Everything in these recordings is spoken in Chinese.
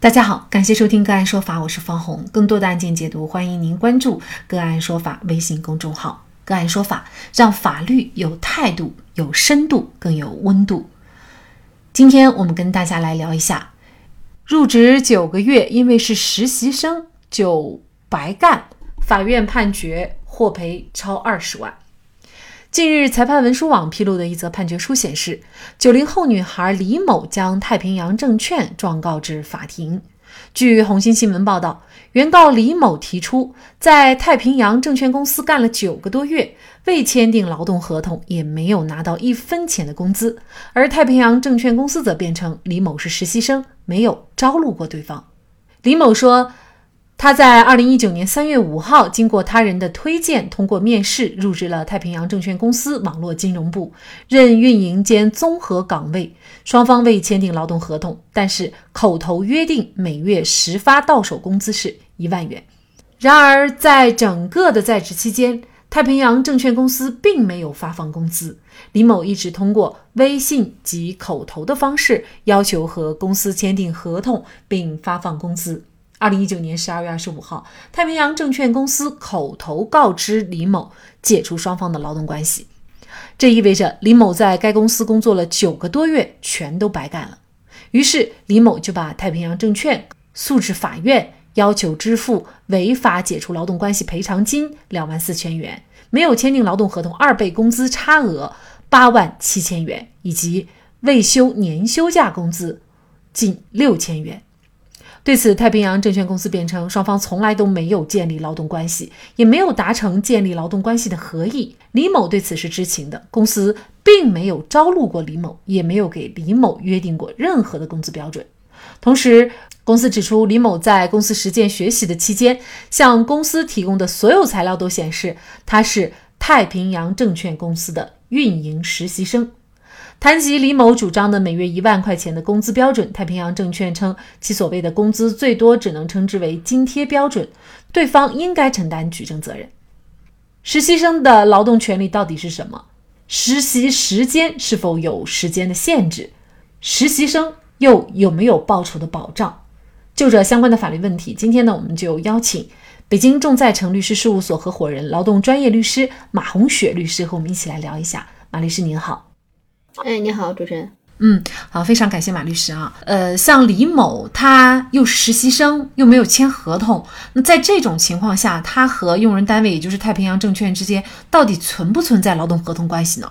大家好，感谢收听个案说法，我是方红。更多的案件解读，欢迎您关注个案说法微信公众号。个案说法让法律有态度、有深度、更有温度。今天我们跟大家来聊一下，入职九个月，因为是实习生就白干，法院判决获赔超二十万。近日，裁判文书网披露的一则判决书显示，九零后女孩李某将太平洋证券状告至法庭。据红星新闻报道，原告李某提出，在太平洋证券公司干了九个多月，未签订劳动合同，也没有拿到一分钱的工资。而太平洋证券公司则辩称李某是实习生，没有招录过对方。李某说。他在二零一九年三月五号，经过他人的推荐，通过面试入职了太平洋证券公司网络金融部，任运营兼综合岗位。双方未签订劳动合同，但是口头约定每月实发到手工资是一万元。然而，在整个的在职期间，太平洋证券公司并没有发放工资。李某一直通过微信及口头的方式要求和公司签订合同，并发放工资。二零一九年十二月二十五号，太平洋证券公司口头告知李某解除双方的劳动关系，这意味着李某在该公司工作了九个多月，全都白干了。于是李某就把太平洋证券诉至法院，要求支付违法解除劳动关系赔偿金两万四千元，没有签订劳动合同二倍工资差额八万七千元，以及未休年休假工资近六千元。对此，太平洋证券公司辩称，双方从来都没有建立劳动关系，也没有达成建立劳动关系的合意。李某对此是知情的，公司并没有招录过李某，也没有给李某约定过任何的工资标准。同时，公司指出，李某在公司实践学习的期间，向公司提供的所有材料都显示他是太平洋证券公司的运营实习生。谈及李某主张的每月一万块钱的工资标准，太平洋证券称其所谓的工资最多只能称之为津贴标准，对方应该承担举证责任。实习生的劳动权利到底是什么？实习时间是否有时间的限制？实习生又有没有报酬的保障？就这相关的法律问题，今天呢，我们就邀请北京众在成律师事务所合伙人、劳动专业律师马红雪律师和我们一起来聊一下。马律师您好。哎，你好，主持人。嗯，好，非常感谢马律师啊。呃，像李某，他又是实习生，又没有签合同，那在这种情况下，他和用人单位，也就是太平洋证券之间，到底存不存在劳动合同关系呢？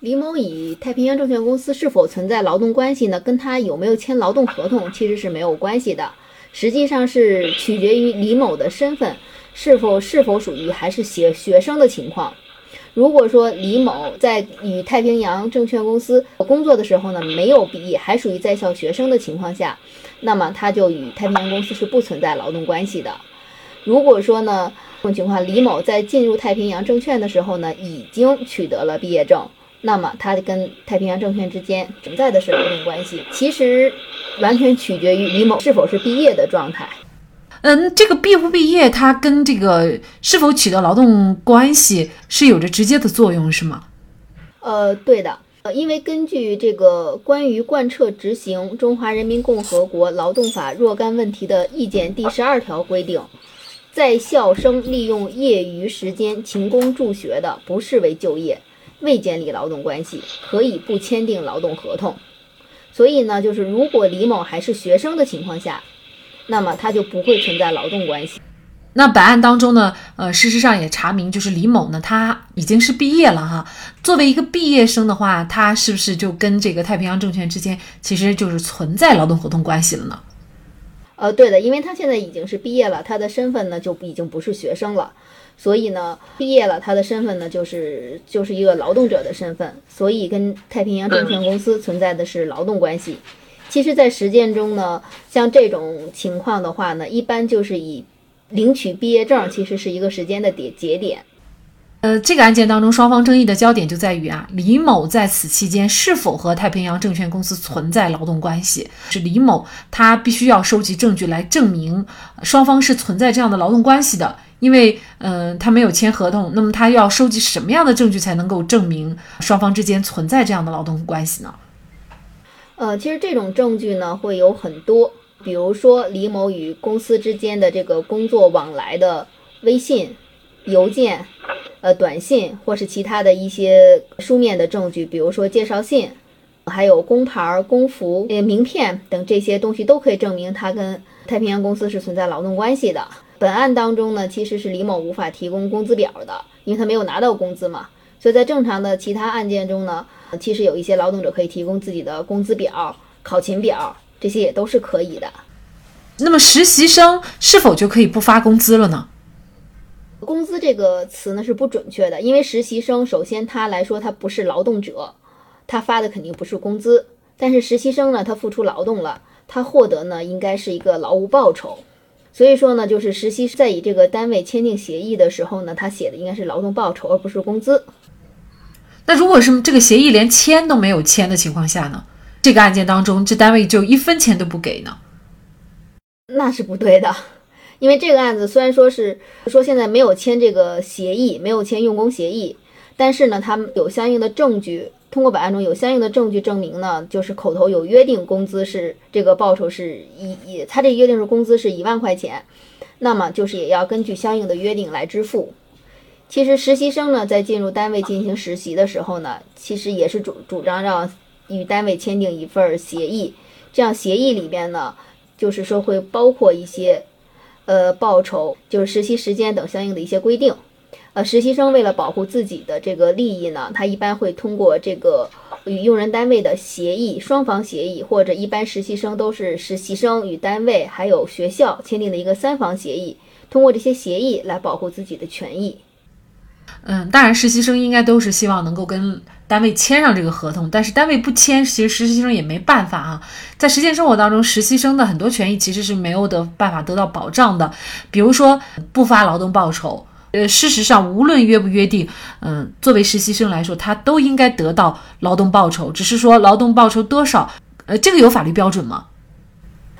李某与太平洋证券公司是否存在劳动关系呢？跟他有没有签劳动合同其实是没有关系的，实际上是取决于李某的身份是否是否属于还是学学生的情况。如果说李某在与太平洋证券公司工作的时候呢，没有毕业，还属于在校学生的情况下，那么他就与太平洋公司是不存在劳动关系的。如果说呢，这种情况，李某在进入太平洋证券的时候呢，已经取得了毕业证，那么他跟太平洋证券之间存在的是劳动关系。其实，完全取决于李某是否是毕业的状态。嗯，这个毕不毕业，它跟这个是否取得劳动关系是有着直接的作用，是吗？呃，对的，呃，因为根据这个关于贯彻执行中华人民共和国劳动法若干问题的意见第十二条规定，在校生利用业余时间勤工助学的，不视为就业，未建立劳动关系，可以不签订劳动合同。所以呢，就是如果李某还是学生的情况下。那么他就不会存在劳动关系。那本案当中呢，呃，事实上也查明，就是李某呢，他已经是毕业了哈。作为一个毕业生的话，他是不是就跟这个太平洋证券之间其实就是存在劳动合同关系了呢？呃，对的，因为他现在已经是毕业了，他的身份呢就已经不是学生了，所以呢，毕业了，他的身份呢就是就是一个劳动者的身份，所以跟太平洋证券公司存在的是劳动关系。其实，在实践中呢，像这种情况的话呢，一般就是以领取毕业证，其实是一个时间的点节点。呃，这个案件当中，双方争议的焦点就在于啊，李某在此期间是否和太平洋证券公司存在劳动关系？是李某他必须要收集证据来证明双方是存在这样的劳动关系的，因为嗯，他没有签合同，那么他要收集什么样的证据才能够证明双方之间存在这样的劳动关系呢？呃，其实这种证据呢会有很多，比如说李某与公司之间的这个工作往来的微信、邮件、呃短信，或是其他的一些书面的证据，比如说介绍信，还有工牌、工服、呃名片等这些东西，都可以证明他跟太平洋公司是存在劳动关系的。本案当中呢，其实是李某无法提供工资表的，因为他没有拿到工资嘛。所以在正常的其他案件中呢，其实有一些劳动者可以提供自己的工资表、考勤表。这些也都是可以的。那么实习生是否就可以不发工资了呢？工资这个词呢是不准确的，因为实习生首先他来说他不是劳动者，他发的肯定不是工资。但是实习生呢，他付出劳动了，他获得呢应该是一个劳务报酬。所以说呢，就是实习在与这个单位签订协议的时候呢，他写的应该是劳动报酬，而不是工资。那如果是这个协议连签都没有签的情况下呢？这个案件当中，这单位就一分钱都不给呢？那是不对的，因为这个案子虽然说是说现在没有签这个协议，没有签用工协议，但是呢，他们有相应的证据，通过本案中有相应的证据证明呢，就是口头有约定，工资是这个报酬是一一，他这约定是工资是一万块钱，那么就是也要根据相应的约定来支付。其实实习生呢，在进入单位进行实习的时候呢，其实也是主主张让。与单位签订一份协议，这样协议里边呢，就是说会包括一些，呃，报酬，就是实习时间等相应的一些规定。呃，实习生为了保护自己的这个利益呢，他一般会通过这个与用人单位的协议，双方协议，或者一般实习生都是实习生与单位还有学校签订的一个三方协议，通过这些协议来保护自己的权益。嗯，当然，实习生应该都是希望能够跟单位签上这个合同，但是单位不签，其实实习生也没办法啊。在实践生活当中，实习生的很多权益其实是没有的办法得到保障的，比如说不发劳动报酬。呃，事实上，无论约不约定，嗯，作为实习生来说，他都应该得到劳动报酬，只是说劳动报酬多少，呃，这个有法律标准吗？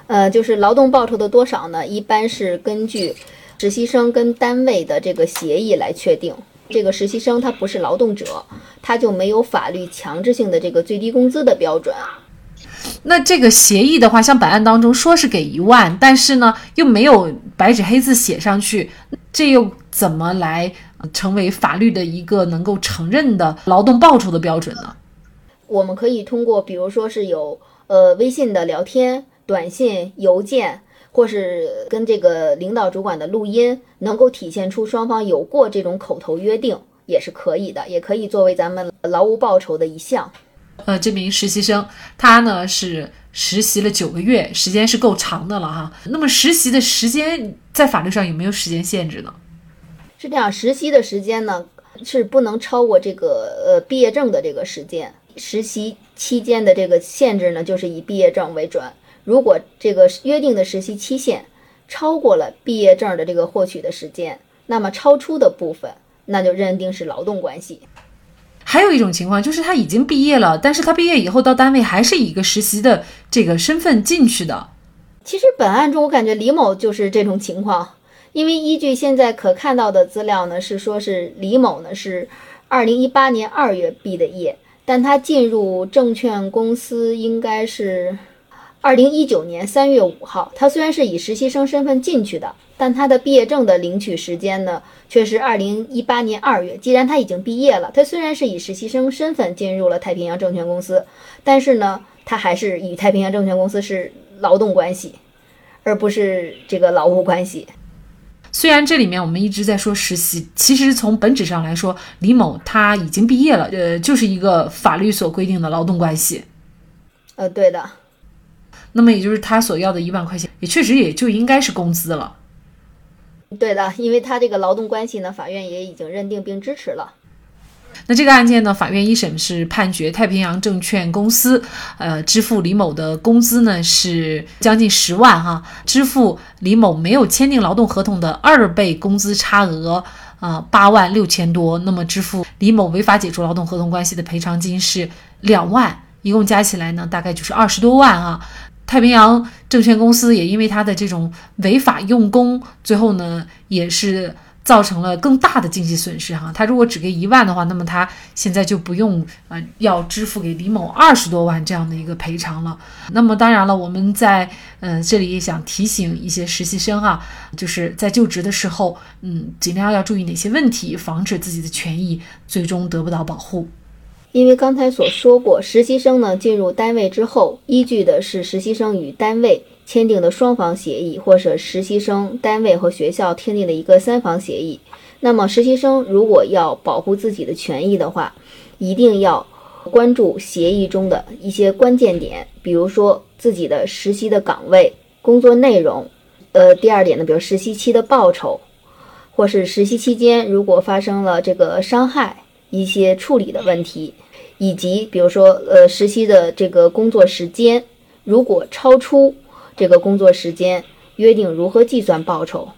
呃，就是劳动报酬的多少呢？一般是根据实习生跟单位的这个协议来确定。这个实习生他不是劳动者，他就没有法律强制性的这个最低工资的标准。那这个协议的话，像本案当中说是给一万，但是呢又没有白纸黑字写上去，这又怎么来成为法律的一个能够承认的劳动报酬的标准呢？我们可以通过，比如说是有呃微信的聊天、短信、邮件。或是跟这个领导主管的录音，能够体现出双方有过这种口头约定，也是可以的，也可以作为咱们劳务报酬的一项。呃，这名实习生他呢是实习了九个月，时间是够长的了哈。那么实习的时间在法律上有没有时间限制呢？是这样，实习的时间呢是不能超过这个呃毕业证的这个时间。实习期间的这个限制呢，就是以毕业证为准。如果这个约定的实习期限超过了毕业证的这个获取的时间，那么超出的部分，那就认定是劳动关系。还有一种情况就是他已经毕业了，但是他毕业以后到单位还是以一个实习的这个身份进去的。其实本案中，我感觉李某就是这种情况，因为依据现在可看到的资料呢，是说是李某呢是二零一八年二月毕的业，但他进入证券公司应该是。二零一九年三月五号，他虽然是以实习生身份进去的，但他的毕业证的领取时间呢，却是二零一八年二月。既然他已经毕业了，他虽然是以实习生身份进入了太平洋证券公司，但是呢，他还是与太平洋证券公司是劳动关系，而不是这个劳务关系。虽然这里面我们一直在说实习，其实从本质上来说，李某他已经毕业了，呃，就是一个法律所规定的劳动关系。呃，对的。那么也就是他所要的一万块钱，也确实也就应该是工资了。对的，因为他这个劳动关系呢，法院也已经认定并支持了。那这个案件呢，法院一审是判决太平洋证券公司，呃，支付李某的工资呢是将近十万哈，支付李某没有签订劳动合同的二倍工资差额，啊，八万六千多。那么支付李某违法解除劳动合同关系的赔偿金是两万，一共加起来呢，大概就是二十多万啊。太平洋证券公司也因为他的这种违法用工，最后呢也是造成了更大的经济损失哈。他如果只给一万的话，那么他现在就不用呃要支付给李某二十多万这样的一个赔偿了。那么当然了，我们在呃这里也想提醒一些实习生啊，就是在就职的时候，嗯，尽量要注意哪些问题，防止自己的权益最终得不到保护。因为刚才所说过，实习生呢进入单位之后，依据的是实习生与单位。签订的双方协议，或者实习生单位和学校签订的一个三方协议。那么，实习生如果要保护自己的权益的话，一定要关注协议中的一些关键点，比如说自己的实习的岗位、工作内容。呃，第二点呢，比如实习期的报酬，或是实习期间如果发生了这个伤害，一些处理的问题，以及比如说呃实习的这个工作时间，如果超出。这个工作时间约定如何计算报酬，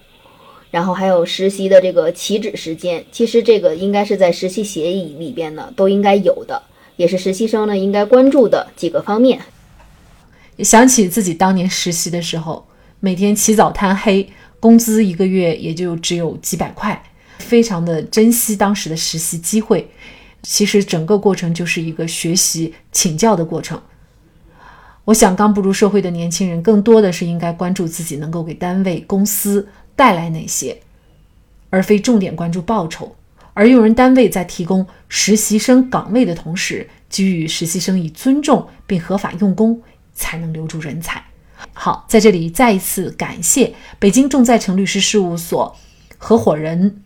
然后还有实习的这个起止时间，其实这个应该是在实习协议里边呢都应该有的，也是实习生呢应该关注的几个方面。想起自己当年实习的时候，每天起早贪黑，工资一个月也就只有几百块，非常的珍惜当时的实习机会。其实整个过程就是一个学习请教的过程。我想，刚步入社会的年轻人，更多的是应该关注自己能够给单位、公司带来哪些，而非重点关注报酬。而用人单位在提供实习生岗位的同时，给予实习生以尊重并合法用工，才能留住人才。好，在这里再一次感谢北京众在成律师事务所合伙人、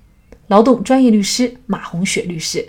劳动专业律师马红雪律师。